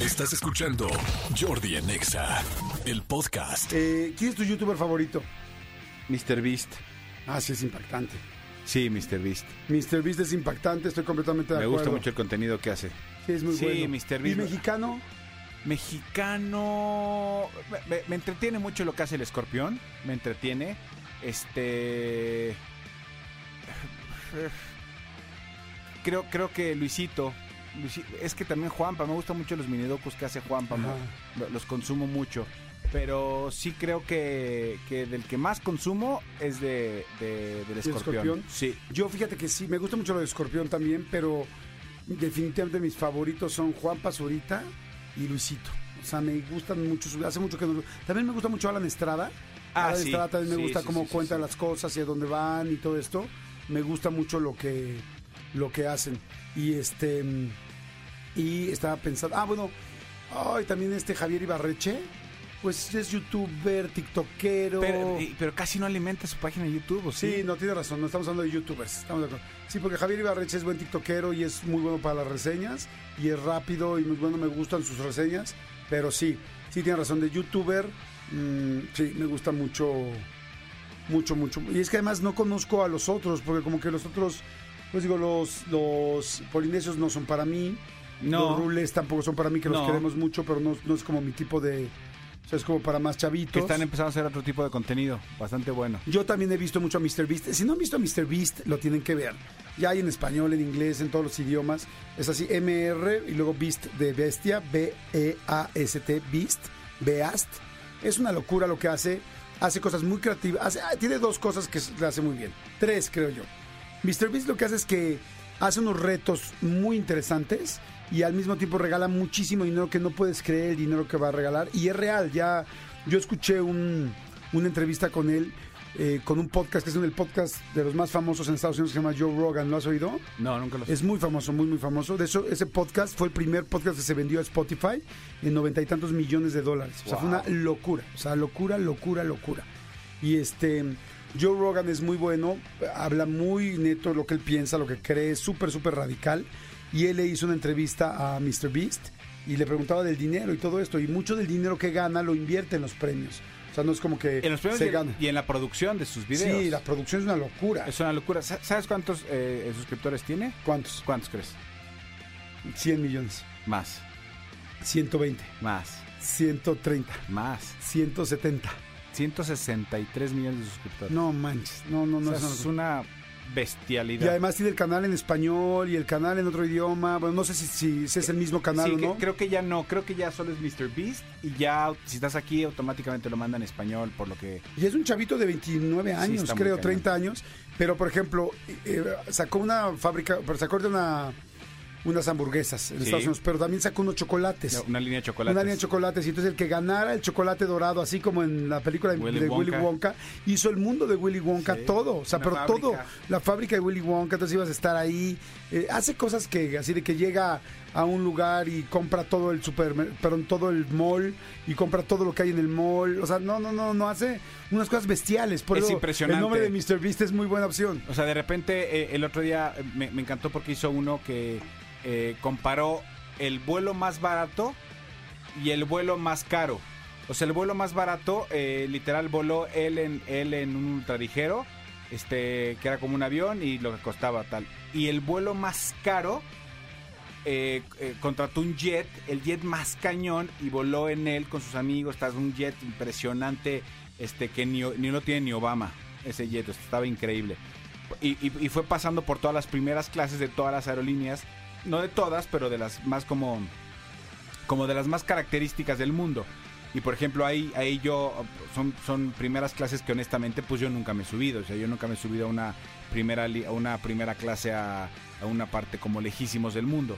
Estás escuchando Jordi en Exa, el podcast. Eh, ¿Quién es tu youtuber favorito? Mr. Beast. Ah, sí, es impactante. Sí, Mr. Beast. Mr. Beast es impactante, estoy completamente de Me acuerdo. gusta mucho el contenido que hace. Sí, es muy Sí, bueno. Mr. ¿Y Beast. mexicano? Mexicano. Me, me- me entretiene mucho lo que hace el escorpión. Me entretiene. Este. Creo, creo que Luisito. Es que también Juanpa. Me gustan mucho los minidocus que hace Juanpa. los consumo mucho. Pero sí creo que, que del que más consumo es de, de- del escorpión. escorpión? Sí. Yo fíjate que sí, me gusta mucho lo de Escorpión también, pero definitivamente mis favoritos son Juan Pazurita y Luisito. O sea, me gustan mucho, hace mucho que no... También me gusta mucho Alan Estrada. Ah, Alan sí. Estrada también me Sí, gusta sí, cómo cuenta las cosas y a dónde van y todo esto. Me gusta mucho lo que, lo que hacen. Y este... Y estaba pensando... Ah, bueno. Ay, también este Javier Ibarreche. Pues es youtuber, tiktokero. Pero, pero casi no alimenta su página de YouTube, ¿o sí? Sí, no tiene razón, no estamos hablando de youtubers. Estamos de acuerdo. Sí, porque Javier Ibarreche es buen tiktokero y es muy bueno para las reseñas y es rápido y muy bueno, me gustan sus reseñas, pero sí, sí tiene razón de youtuber. mm, sí, me gusta mucho, mucho, mucho. Y es que además no conozco a los otros, porque como que los otros, pues digo, los, los polinesios no son para mí. No. Los rules tampoco son para mí, que los No. queremos mucho, pero no, no es como mi tipo de... O sea, es como para más chavitos. Que están empezando a hacer otro tipo de contenido, bastante bueno. Yo también he visto mucho a Mr. Beast. Si no han visto a Mr. Beast, lo tienen que ver. Ya hay en español, en inglés, en todos los idiomas. Es así, MR y luego Beast de bestia, B-E-A-S-T, Beast, Beast. Es una locura lo que hace. Hace cosas muy creativas. Hace- ah, tiene dos cosas que le hace muy bien. Tres, creo yo. Mr. Beast lo que hace es que hace unos retos muy interesantes y al mismo tiempo regala muchísimo dinero que no puedes creer el dinero que va a regalar. Y es real, ya yo escuché un- una entrevista con él, eh, con un podcast que es el podcast de los más famosos en Estados Unidos que se llama Joe Rogan. ¿Lo has oído? No, nunca lo sé. Es muy famoso, muy, muy famoso. De hecho, ese podcast fue el primer podcast que se vendió a Spotify en noventa y tantos millones de dólares. O sea, fue una locura. O sea, locura, locura, locura. Y este, Joe Rogan es muy bueno, habla muy neto lo que él piensa, lo que cree, es súper, súper radical. Y él le hizo una entrevista a Mr. Beast y le preguntaba del dinero y todo esto. Y mucho del dinero que gana lo invierte en los premios. O sea, no es como que En los premios se y, gana. y en la producción de sus videos. Sí, la producción es una locura. Es una locura. Sa- ¿Sabes cuántos eh, suscriptores tiene? ¿Cuántos? ¿Cuántos crees? 100 millones. Más, 120. más, 130. más. 170. 163 millones de suscriptores. No manches, no, no, no. O sea, es una- bestialidad. Y además tiene el canal en español y el canal en otro idioma. Bueno, no sé si, si, si es el mismo canal Sí, o que- no. creo que ya no, creo que ya solo es Mr. Beast y ya si estás aquí automáticamente lo mandan en español, por lo que Y es un chavito de 29 años, creo, cañón. 30 años. Pero, por ejemplo, eh, sacó una fábrica, sacó de una, unas hamburguesas en Sí. Estados Unidos, pero también sacó unos chocolates. una línea de chocolate. Una línea de chocolates. Y entonces el que ganara el chocolate dorado, así como en la película de Willy de Willy Wonka. Hizo el mundo de Willy Wonka Sí, todo. O sea, una pero fábrica. todo. La fábrica de Willy Wonka, entonces ibas a estar ahí. Eh, hace cosas que, así de que llega a un lugar y compra todo el supermercado, perdón, todo el mall y compra todo lo que hay en el mall. O sea, no, no, no, no hace unas cosas bestiales. Por Es eso impresionante. El nombre de Mr. Beast es muy buena opción. O sea, de repente eh, el otro día eh, me, me encantó porque hizo uno que eh, comparó el vuelo más barato y el vuelo más caro. O sea, el vuelo más barato, eh, literal, voló él en, él en un ultraligero, este, que era como un avión y lo que costaba tal. Y el vuelo más caro, eh, contrató un jet, el jet más cañón, y voló en él con sus amigos. Está un jet impresionante, este, que ni, ni lo tiene ni Obama, ese jet, estaba increíble. Y fue pasando por todas las primeras clases de todas las aerolíneas, no de todas, pero de las más como, como de las más características del mundo. Y por ejemplo, ahí, ahí yo, son, son primeras clases que honestamente pues yo nunca me he subido. O sea, yo nunca me he subido a una primera, a una primera clase a, a una parte como lejísimos del mundo.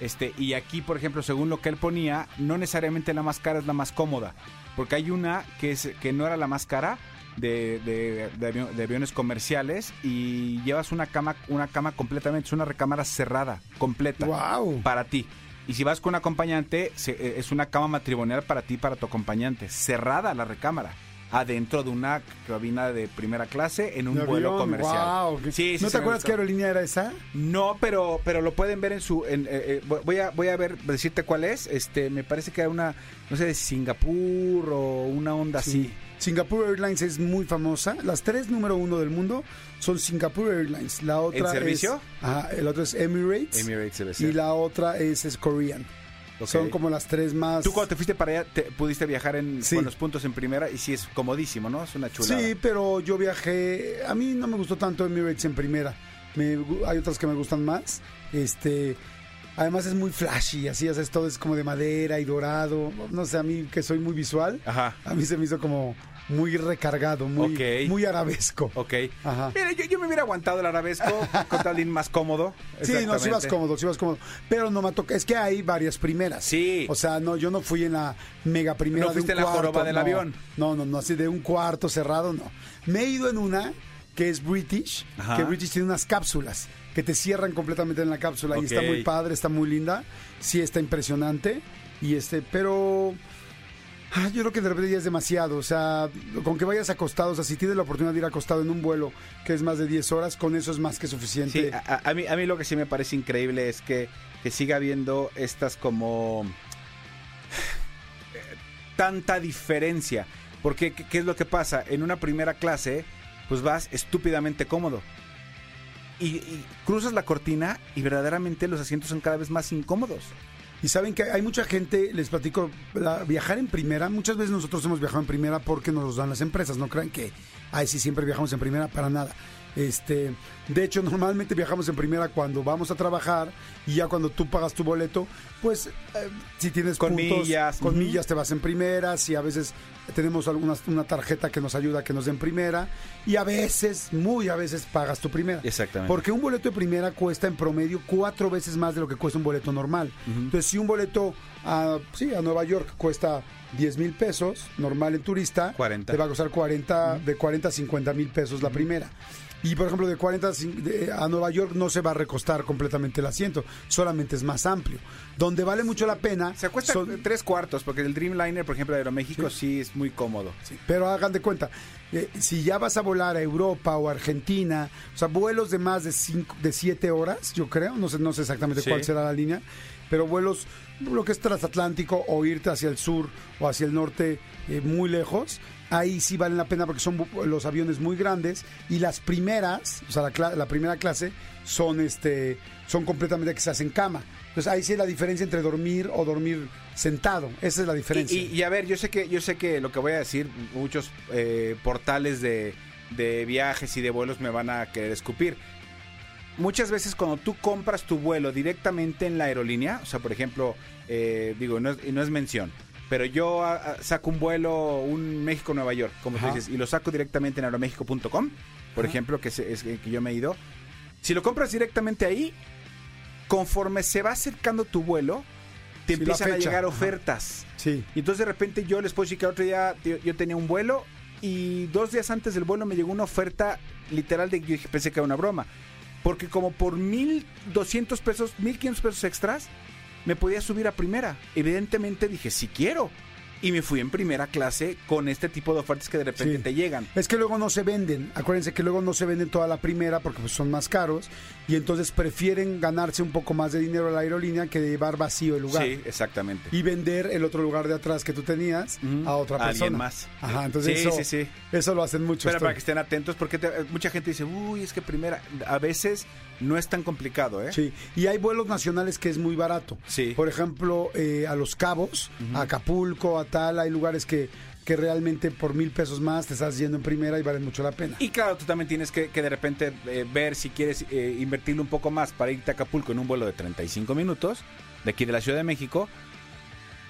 Este, y aquí, por ejemplo, según lo que él ponía, no necesariamente la más cara es la más cómoda. Porque hay una que, es, que no era la más cara de, de- de de aviones comerciales y llevas una cama, una cama completamente, es una recámara cerrada, completa ¡Wow! para ti. Y si vas con un acompañante, se- eh, es una cama matrimonial para ti, para tu acompañante. Cerrada la recámara. adentro de una cabina de primera clase en un vuelo comercial. Sí, sí, ¿No sí, te acuerdas qué aerolínea era esa? No, pero pero lo pueden ver en su en, eh, eh, voy a voy a ver decirte cuál es. Este, me parece que era una no sé de Singapur o una onda así. Singapore Airlines es muy famosa. Las tres número uno del mundo son Singapore Airlines. La otra ¿En servicio? Es, ajá, el otro es Emirates. Emirates debe Y ser. la otra es, es Korean. Son como las tres más. Tú cuando te fuiste para allá te pudiste viajar en Sí. con los puntos en primera y sí es comodísimo, ¿no? Es una chulada. Sí, pero yo viajé. A mí no me gustó tanto Emirates en primera. Me hay otras que me gustan más. Este. Además es muy flashy, así, o sea, es todo es como de madera y dorado. No sé, a mí que soy muy visual, Ajá. a mí se me hizo como muy recargado, muy, muy arabesco. Ok. Ajá. Mira, yo, yo me hubiera aguantado el arabesco con tal de más cómodo. Sí, no, sí vas cómodo, sí vas cómodo. Pero no me toca. Es que hay varias primeras. Sí. O sea, no, yo no fui en la mega primera No de fuiste un en la cuarto, joroba del no. avión. No, no, no, así de un cuarto cerrado, no. Me he ido en una que es British, Ajá. que British tiene unas cápsulas que te cierran completamente en la cápsula y está muy padre, está muy linda. Sí, está impresionante. Y este, pero. Ah, Yo creo que de repente ya es demasiado, o sea, con que vayas acostado, o sea, si tienes la oportunidad de ir acostado en un vuelo que es más de 10 horas, con eso es más que suficiente. A, mí, a mí lo que sí me parece increíble es que, que siga habiendo estas como eh, tanta diferencia. Porque, ¿qué, es lo que pasa? En una primera clase, pues vas estúpidamente cómodo. Y cruzas la cortina y verdaderamente los asientos son cada vez más incómodos. Y saben que hay mucha gente, les platico, la- viajar en primera, muchas veces nosotros hemos viajado en primera porque nos los dan las empresas, no crean que, ay, sí, siempre viajamos en primera, para nada. Este, de hecho, normalmente viajamos en primera cuando vamos a trabajar y ya cuando tú pagas tu boleto, pues eh, si tienes Con puntos, millas, con millas te vas en primera, si a veces tenemos alguna, una tarjeta que nos ayuda a que nos den primera y a veces, muy a veces pagas tu primera. Exactamente. Porque un boleto de primera cuesta en promedio cuatro veces más de lo que cuesta un boleto normal. Entonces, si un boleto a, sí, a Nueva York cuesta 10 mil pesos, normal en turista, 40. te va a costar 40, de 40 a 50 mil pesos la primera. Y por ejemplo, de 40 a Nueva York no se va a recostar completamente el asiento, solamente es más amplio. Donde vale mucho la pena. Se cuesta son- tres cuartos, porque el Dreamliner, por ejemplo, de Aeroméxico, sí, es muy cómodo. Sí, pero hagan de cuenta, eh, si ya vas a volar a Europa o Argentina, o sea, vuelos de más de cinco, de siete horas, yo creo, no sé, no sé exactamente Sí. cuál será la línea, pero vuelos, lo que es transatlántico o irte hacia el sur o hacia el norte eh, muy lejos, ahí sí valen la pena porque son los aviones muy grandes y las primeras, o sea, la, la primera clase son este, son completamente que se hacen cama. Entonces ahí sí es la diferencia entre dormir o dormir sentado. Esa es la diferencia. y- a ver, yo sé que yo sé que lo que voy a decir, muchos eh, portales de, de viajes y de vuelos me van a querer escupir. Muchas veces cuando tú compras tu vuelo directamente en la aerolínea, o sea, por ejemplo, eh, digo, no es, no es mención, pero yo ah, ah, saco un vuelo, un México-Nueva York, como tú dices, y lo saco directamente en aeroméxico.com, por Ajá. ejemplo, que es, es que yo me he ido. Si lo compras directamente ahí, conforme se va acercando tu vuelo, te Sí, empiezan a llegar ajá. ofertas. sí. Y entonces de repente yo les puedo decir que otro día yo, yo tenía un vuelo y dos días antes del vuelo me llegó una oferta literal de yo dije, pensé que era una broma. Porque como por 1.200 pesos, 1.500 pesos extras, me podía subir a primera. Evidentemente dije, si quiero. Y me fui en primera clase con este tipo de ofertas que de repente Sí. te llegan. Es que luego no se venden. Acuérdense que luego no se venden toda la primera porque pues, son más caros y entonces prefieren ganarse un poco más de dinero a la aerolínea que llevar vacío el lugar. Sí, exactamente. Y vender el otro lugar de atrás que tú tenías a otra A persona. alguien más. Ajá, entonces Sí, eso, sí, sí. eso lo hacen mucho. Pero para que estén atentos, porque te- mucha gente dice, uy, es que primera, a veces no es tan complicado, ¿eh? Sí, y hay vuelos nacionales que es muy barato. Sí. Por ejemplo, eh, a Los Cabos, a Acapulco, a tal, hay lugares que, que realmente por mil pesos más te estás yendo en primera y valen mucho la pena. Y claro, tú también tienes que, que de repente eh, ver si quieres eh, invertirle un poco más para irte a Acapulco en un vuelo de 35 minutos de aquí de la Ciudad de México.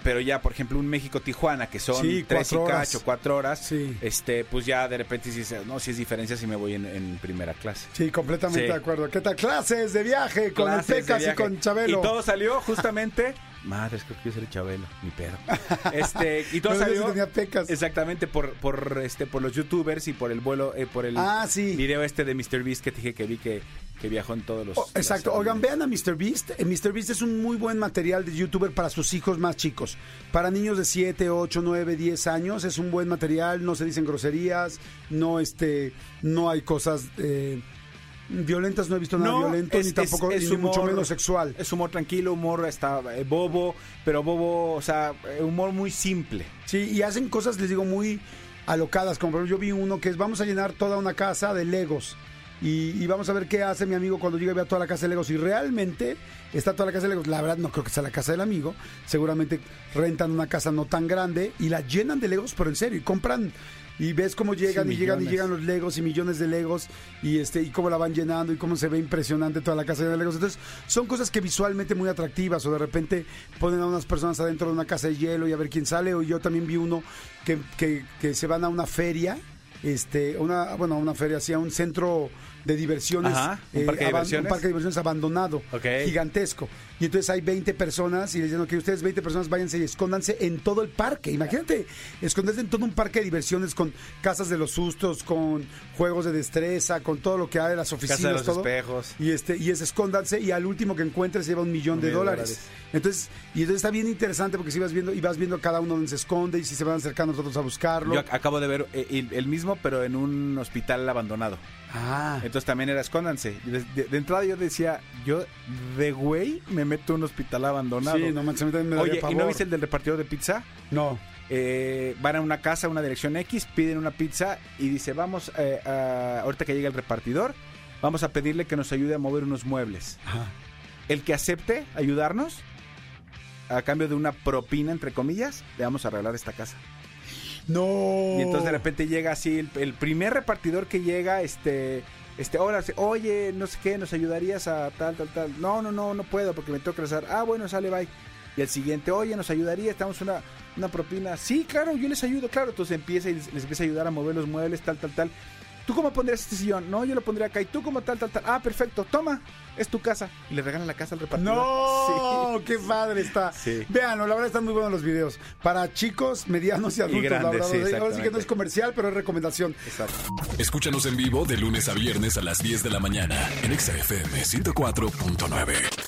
Pero ya, por ejemplo, un México-Tijuana, que son Sí, tres y horas. cacho, cuatro horas, Sí. este, pues ya de repente dices, no, si es diferencia si me voy en, en primera clase. Sí, completamente Sí. de acuerdo. ¿Qué tal? Clases de viaje con el Pecas y con Chabelo. Y todo salió justamente. Madre, es que quiero ser Chabelo, mi pedo. Este, y todo No salió. tenía pecas. Exactamente, por, por este, por los youtubers y por el vuelo, eh, por el Ah, sí. video este de Mr. Beast que te dije que vi que, que viajó en todos los... Oh, exacto. Oigan, vean a Mr. Beast. Mr. Beast es un muy buen material de youtuber para sus hijos más chicos. Para niños de 7, 8, 9, 10 años es un buen material. No se dicen groserías. No, este, no hay cosas eh, violentas. No he visto nada No, violento es- ni tampoco es- es ni mucho humor- menos sexual. Es humor tranquilo, humor está eh, bobo, pero bobo, o sea, eh, humor muy simple. Sí, y hacen cosas, les digo, muy alocadas. Como por ejemplo, yo vi uno que es vamos a llenar toda una casa de Legos. Y, y vamos a ver qué hace mi amigo cuando llegue y vea toda la casa de Legos. Y realmente está toda la casa de Legos. La verdad, no creo que sea la casa del amigo. Seguramente rentan una casa no tan grande y la llenan de Legos, pero en serio. Y compran. Y ves cómo llegan Sí, y llegan y llegan los Legos y millones de Legos y este y cómo la van llenando y cómo se ve impresionante toda la casa de Legos. Entonces, son cosas que visualmente muy atractivas o de repente ponen a unas personas adentro de una casa de hielo y a ver quién sale o yo también vi uno que, que, que se van a una feria, este, una bueno, una feria así a un centro de diversiones, eh, Ajá, un parque de diversiones. un parque de diversiones abandonado, Ok. gigantesco. Y entonces hay 20 personas y les dicen que ustedes 20 personas váyanse y escóndanse en todo el parque. Imagínate, esconderse en todo un parque de diversiones con casas de los sustos, con juegos de destreza, con todo lo que hay, las oficinas, Casa de los todo. espejos. Y este y es escóndanse y al último que encuentres se lleva un millón de dólares. dólares. Entonces, y entonces está bien interesante porque si vas viendo y vas viendo cada uno donde se esconde y si se van acercando nosotros a buscarlo. Yo ac- acabo de ver eh, el, el mismo, pero en un hospital abandonado. Ah. Entonces también era escóndanse. De, de- de entrada yo decía, yo de güey me meto a un hospital abandonado. Sí, no manches, a mí también me daría Oye, ¿y no viste el del repartidor de pizza? No. Eh, van a una casa, a una dirección X, piden una pizza y dice, vamos, eh, a- ahorita que llegue el repartidor, vamos a pedirle que nos ayude a mover unos muebles. Ajá. El que acepte ayudarnos, a cambio de una propina, entre comillas, le vamos a arreglar esta casa. No. Y entonces de repente llega así el, el primer repartidor que llega, este, este, se- oye, no sé qué, nos ayudarías a tal, tal, tal. No, no, no, no puedo porque me tengo que rezar. Ah, bueno, sale, bye. Y el siguiente, oye, nos ayudaría, estamos una, una propina. Sí, claro, yo les ayudo, claro. Entonces empieza y les, les empieza a ayudar a mover los muebles, tal, tal, tal. ¿Tú cómo pondrías este sillón? No, yo lo pondría acá. ¿Y tú cómo tal, tal, tal? Ah, perfecto, toma, es tu casa. Y le regalan la casa al repartidor. No, Sí. qué padre está. Sí. Véanlo, la verdad están muy buenos los videos. Para chicos, medianos y adultos, la grandes, verdad. sí, Ahora sí que no es comercial, pero es recomendación. Exacto. Escúchanos en vivo de lunes a viernes a las 10 de la mañana en Exa FM 104.9.